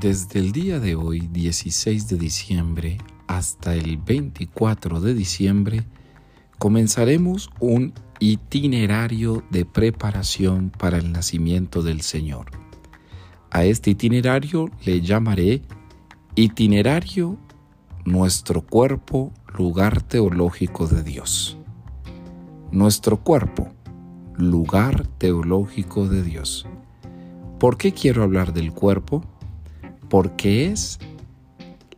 Desde el día de hoy, 16 de diciembre, hasta el 24 de diciembre, comenzaremos un itinerario de preparación para el nacimiento del Señor. A este itinerario le llamaré itinerario nuestro cuerpo, lugar teológico de Dios. Nuestro cuerpo, lugar teológico de Dios. ¿Por qué quiero hablar del cuerpo? Porque es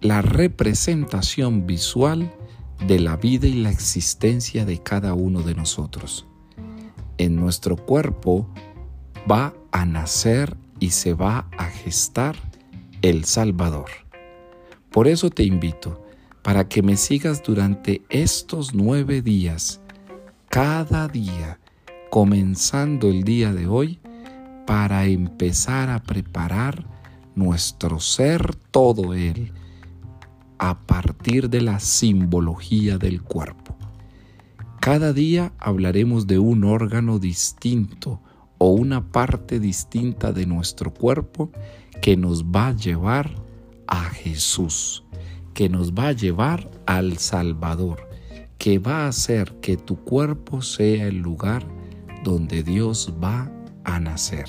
la representación visual de la vida y la existencia de cada uno de nosotros. En nuestro cuerpo va a nacer y se va a gestar el Salvador. Por eso te invito para que me sigas durante estos nueve días, cada día, comenzando el día de hoy, para empezar a preparar nuestro ser todo Él a partir de la simbología del cuerpo. Cada día hablaremos de un órgano distinto o una parte distinta de nuestro cuerpo que nos va a llevar a Jesús, que nos va a llevar al Salvador, que va a hacer que tu cuerpo sea el lugar donde Dios va a nacer.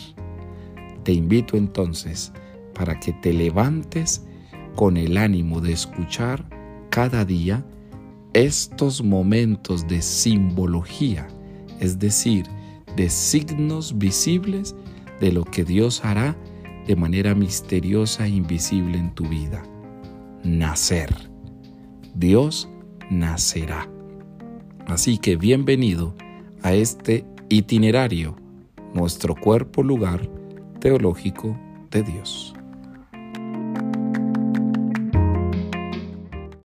Te invito entonces para que te levantes con el ánimo de escuchar cada día estos momentos de simbología, es decir, de signos visibles de lo que Dios hará de manera misteriosa e invisible en tu vida. Nacer. Dios nacerá. Así que bienvenido a este itinerario, nuestro cuerpo lugar teológico de Dios.